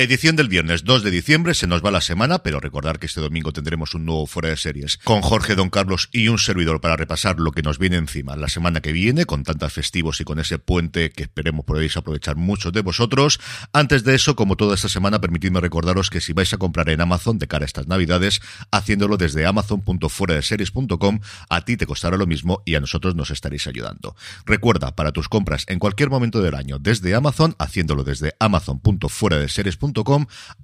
Edición del viernes 2 de diciembre, se nos va la semana, pero recordar que este domingo tendremos un nuevo Fuera de Series con Jorge Don Carlos y un servidor para repasar lo que nos viene encima la semana que viene, con tantas festivos y con ese puente que esperemos podéis aprovechar muchos de vosotros. Antes de eso, como toda esta semana, permitidme recordaros que si vais a comprar en Amazon de cara a estas navidades, haciéndolo desde amazon.fueradeseries.com, a ti te costará lo mismo y a nosotros nos estaréis ayudando. Recuerda, para tus compras en cualquier momento del año desde Amazon, haciéndolo desde amazon.fueradeseries.com,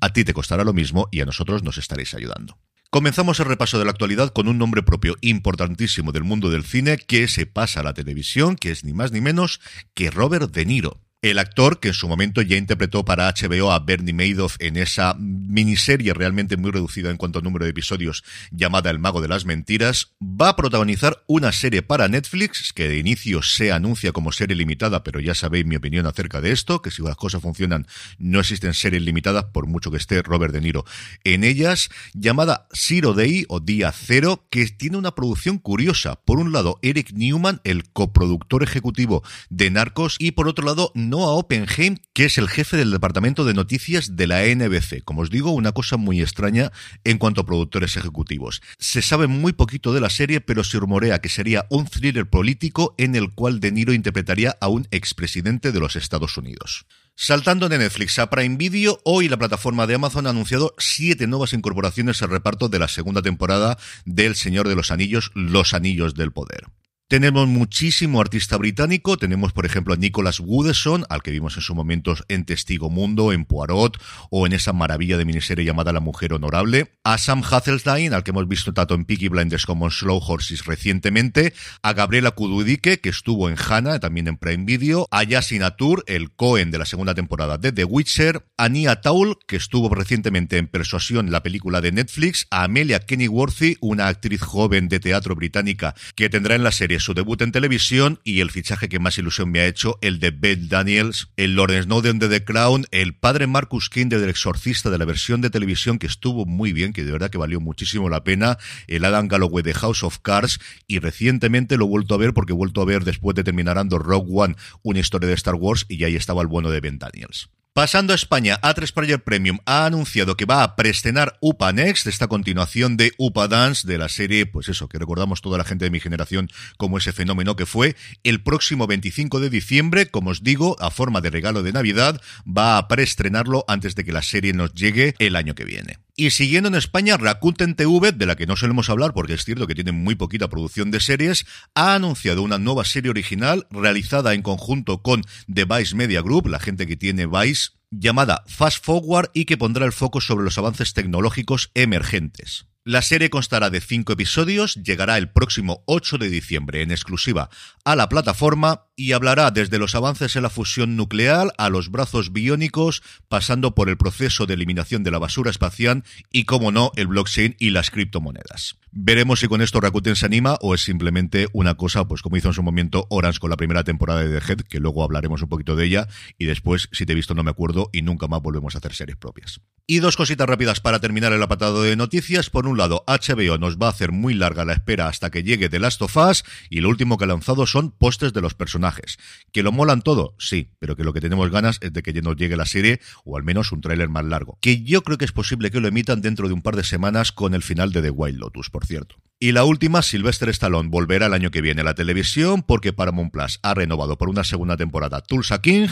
a ti te costará lo mismo y a nosotros nos estaréis ayudando. Comenzamos el repaso de la actualidad con un nombre propio importantísimo del mundo del cine que se pasa a la televisión, que es ni más ni menos que Robert De Niro. El actor, que en su momento ya interpretó para HBO a Bernie Madoff en esa miniserie realmente muy reducida en cuanto a número de episodios llamada El Mago de las Mentiras, va a protagonizar una serie para Netflix que de inicio se anuncia como serie limitada, pero ya sabéis mi opinión acerca de esto, que si las cosas funcionan no existen series limitadas por mucho que esté Robert De Niro en ellas, llamada Zero Day o Día Cero, que tiene una producción curiosa. Por un lado, Eric Newman, el coproductor ejecutivo de Narcos, y por otro lado, Noah Oppenheim, que es el jefe del departamento de noticias de la NBC. Como os digo, una cosa muy extraña en cuanto a productores ejecutivos. Se sabe muy poquito de la serie, pero se rumorea que sería un thriller político en el cual De Niro interpretaría a un expresidente de los Estados Unidos. Saltando de Netflix a Prime Video, hoy la plataforma de Amazon ha anunciado siete nuevas incorporaciones al reparto de la segunda temporada del Señor de los Anillos, Los Anillos del Poder. Tenemos muchísimo artista británico, tenemos por ejemplo a Nicholas Woodson, al que vimos en su momento en Testigo Mundo, en Poirot, o en esa maravilla de miniserie llamada La Mujer Honorable, a Sam Hazeltine, al que hemos visto tanto en Peaky Blinders como en Slow Horses recientemente, a Gabriela Kududike, que estuvo en Hannah, también en Prime Video, a Yasin Atur, el Cohen de la segunda temporada de The Witcher, a Nia Taul, que estuvo recientemente en Persuasión, la película de Netflix, a Amelia Kennyworthy, una actriz joven de teatro británica que tendrá en la serie su debut en televisión y el fichaje que más ilusión me ha hecho, el de Beth Daniels, el Lawrence Snowden de The Crown, el padre Marcus King del exorcista de la versión de televisión que estuvo muy bien, que de verdad que valió muchísimo la pena, el Adam Galloway de House of Cards y recientemente lo he vuelto a ver porque he vuelto a ver después de terminar Rogue One, una historia de Star Wars y ahí estaba el bueno de Ben Daniels. Pasando a España, A3 Player Premium ha anunciado que va a preestenar UPA Next, esta continuación de UPA Dance, de la serie, pues eso, que recordamos toda la gente de mi generación como ese fenómeno que fue, el próximo 25 de diciembre, como os digo, a forma de regalo de Navidad, va a preestrenarlo antes de que la serie nos llegue el año que viene. Y siguiendo en España, Rakuten TV, de la que no solemos hablar porque es cierto que tiene muy poquita producción de series, ha anunciado una nueva serie original realizada en conjunto con The Vice Media Group, la gente que tiene Vice, llamada Fast Forward y que pondrá el foco sobre los avances tecnológicos emergentes. La serie constará de cinco episodios, llegará el próximo 8 de diciembre en exclusiva a la plataforma y hablará desde los avances en la fusión nuclear a los brazos biónicos, pasando por el proceso de eliminación de la basura espacial y, como no, el blockchain y las criptomonedas. Veremos si con esto Rakuten se anima o es simplemente una cosa, pues como hizo en su momento Orange con la primera temporada de The Head, que luego hablaremos un poquito de ella, y después, si te he visto, no me acuerdo, y nunca más volvemos a hacer series propias. Y dos cositas rápidas para terminar el apartado de noticias. Por un lado, HBO nos va a hacer muy larga la espera hasta que llegue The Last of Us, y lo último que ha lanzado son postes de los personajes. ¿Que lo molan todo? Sí, pero que lo que tenemos ganas es de que nos llegue la serie, o al menos un tráiler más largo. Que yo creo que es posible que lo emitan dentro de un par de semanas con el final de The Wild Lotus, por cierto. Y la última, Sylvester Stallone volverá el año que viene a la televisión porque Paramount Plus ha renovado por una segunda temporada Tulsa King.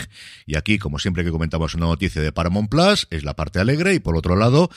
Y aquí, como siempre que comentamos una noticia de Paramount Plus, es la parte alegre. Y por otro lado,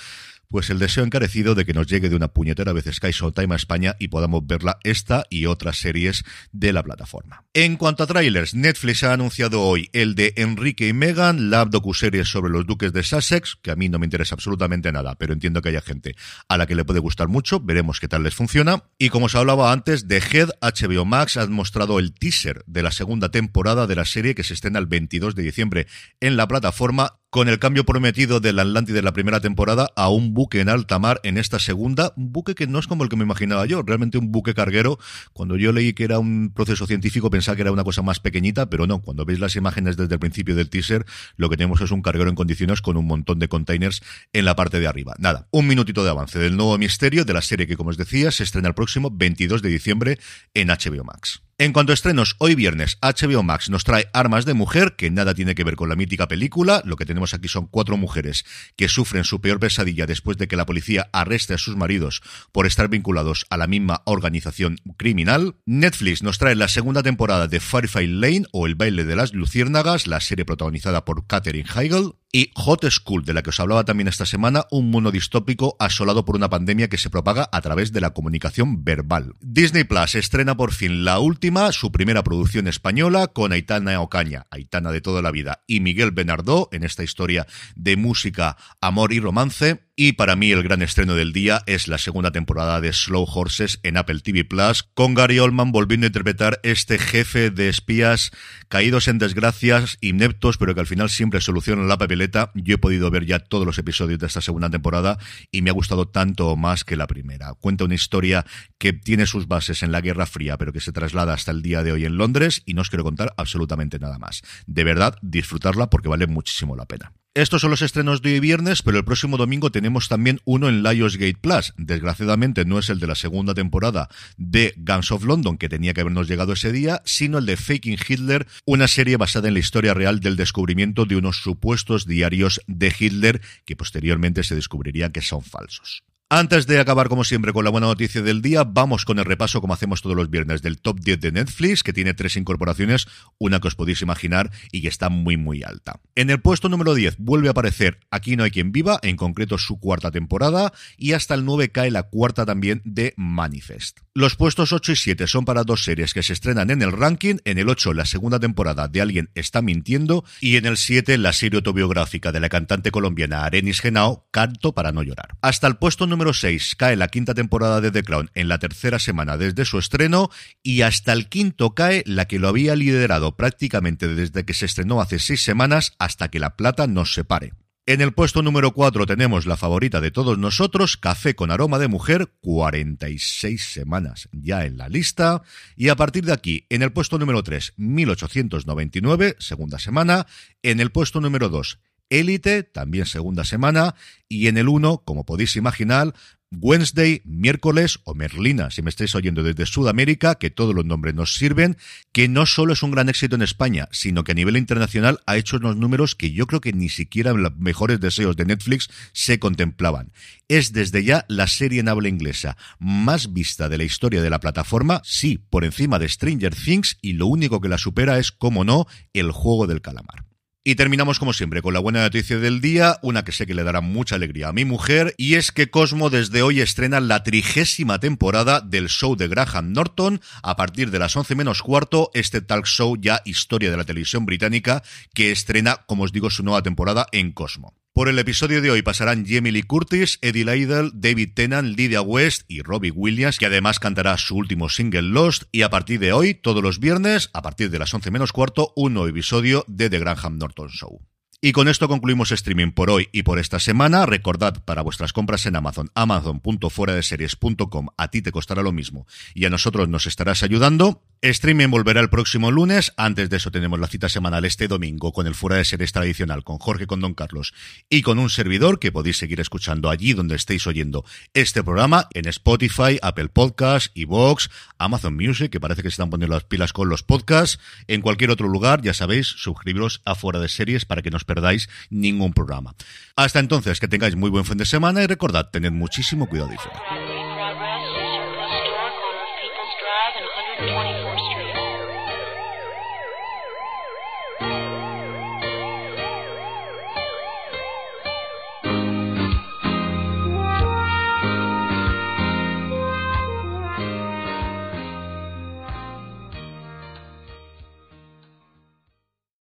pues el deseo encarecido de que nos llegue de una puñetera vez Sky Showtime a España y podamos verla esta y otras series de la plataforma. En cuanto a trailers, Netflix ha anunciado hoy el de Enrique y Meghan, la docuserie sobre los duques de Sussex, que a mí no me interesa absolutamente nada, pero entiendo que haya gente a la que le puede gustar mucho, veremos qué tal les funciona. Y como os hablaba antes, de Head HBO Max ha mostrado el teaser de la segunda temporada de la serie que se estrena el 22 de diciembre en la plataforma con el cambio prometido del Atlántida de la primera temporada a un buque en alta mar en esta segunda, un buque que no es como el que me imaginaba yo, realmente un buque carguero. Cuando yo leí que era un proceso científico pensaba que era una cosa más pequeñita, pero no, cuando veis las imágenes desde el principio del teaser, lo que tenemos es un carguero en condiciones con un montón de containers en la parte de arriba. Nada, un minutito de avance del nuevo misterio de la serie que, como os decía, se estrena el próximo 22 de diciembre en HBO Max. En cuanto a estrenos, hoy viernes HBO Max nos trae Armas de Mujer, que nada tiene que ver con la mítica película. Lo que tenemos aquí son cuatro mujeres que sufren su peor pesadilla después de que la policía arreste a sus maridos por estar vinculados a la misma organización criminal. Netflix nos trae la segunda temporada de Firefly Lane o El baile de las luciérnagas, la serie protagonizada por Katherine Heigl. Y Hot School, de la que os hablaba también esta semana, un mundo distópico asolado por una pandemia que se propaga a través de la comunicación verbal. Disney Plus estrena por fin la última, su primera producción española, con Aitana Ocaña, Aitana de toda la vida, y Miguel Benardó, en esta historia de música, amor y romance. Y para mí el gran estreno del día es la segunda temporada de Slow Horses en Apple TV Plus, con Gary Oldman volviendo a interpretar este jefe de espías caídos en desgracias, ineptos, pero que al final siempre solucionan la papeleta. Yo he podido ver ya todos los episodios de esta segunda temporada y me ha gustado tanto o más que la primera. Cuenta una historia que tiene sus bases en la Guerra Fría, pero que se traslada hasta el día de hoy en Londres y no os quiero contar absolutamente nada más. De verdad, disfrutarla porque vale muchísimo la pena. Estos son los estrenos de hoy viernes, pero el próximo domingo tenemos también uno en Lionsgate Plus. Desgraciadamente no es el de la segunda temporada de Guns of London, que tenía que habernos llegado ese día, sino el de Faking Hitler, una serie basada en la historia real del descubrimiento de unos supuestos diarios de Hitler que posteriormente se descubriría que son falsos. Antes de acabar, como siempre, con la buena noticia del día, vamos con el repaso, como hacemos todos los viernes, del top 10 de Netflix, que tiene tres incorporaciones, una que os podéis imaginar y que está muy, muy alta. En el puesto número 10 vuelve a aparecer Aquí no hay quien viva, en concreto su cuarta temporada, y hasta el 9 cae la cuarta también de Manifest. Los puestos 8 y 7 son para dos series que se estrenan en el ranking, en el 8 la segunda temporada de Alguien está mintiendo, y en el 7 la serie autobiográfica de la cantante colombiana Arenis Genao, Canto para no llorar. Hasta el puesto número número 6 cae la quinta temporada de The Crown en la tercera semana desde su estreno y hasta el quinto cae la que lo había liderado prácticamente desde que se estrenó hace seis semanas hasta que la plata nos separe. En el puesto número 4 tenemos la favorita de todos nosotros, Café con aroma de mujer, 46 semanas ya en la lista. Y a partir de aquí, en el puesto número 3, 1899, segunda semana. En el puesto número 2, Élite, también segunda semana, y en el 1, como podéis imaginar, Wednesday, miércoles o Merlina, si me estáis oyendo desde Sudamérica, que todos los nombres nos sirven, que no solo es un gran éxito en España, sino que a nivel internacional ha hecho unos números que yo creo que ni siquiera en los mejores deseos de Netflix se contemplaban. Es desde ya la serie en habla inglesa más vista de la historia de la plataforma, sí, por encima de Stranger Things, y lo único que la supera es, como no, el juego del calamar. Y terminamos como siempre con la buena noticia del día, una que sé que le dará mucha alegría a mi mujer, y es que Cosmo desde hoy estrena la trigésima temporada del show de Graham Norton, a partir de las once menos cuarto, este talk show ya historia de la televisión británica, que estrena, como os digo, su nueva temporada en Cosmo. Por el episodio de hoy pasarán Jamie Curtis, Eddie Lidl, David Tennant, Lydia West y Robbie Williams, que además cantará su último single Lost. Y a partir de hoy, todos los viernes, a partir de las once menos cuarto, un nuevo episodio de The Graham Norton Show. Y con esto concluimos streaming por hoy y por esta semana. Recordad para vuestras compras en Amazon, amazon.fueradeseries.com, a ti te costará lo mismo y a nosotros nos estarás ayudando. Streaming volverá el próximo lunes. Antes de eso tenemos la cita semanal este domingo con el Fuera de Series tradicional con Jorge con Don Carlos y con un servidor que podéis seguir escuchando allí donde estéis oyendo este programa en Spotify, Apple Podcasts, Evox, Amazon Music, que parece que se están poniendo las pilas con los podcasts. En cualquier otro lugar, ya sabéis, suscribiros a Fuera de Series para que no os perdáis ningún programa. Hasta entonces, que tengáis muy buen fin de semana y recordad, tened muchísimo cuidado y.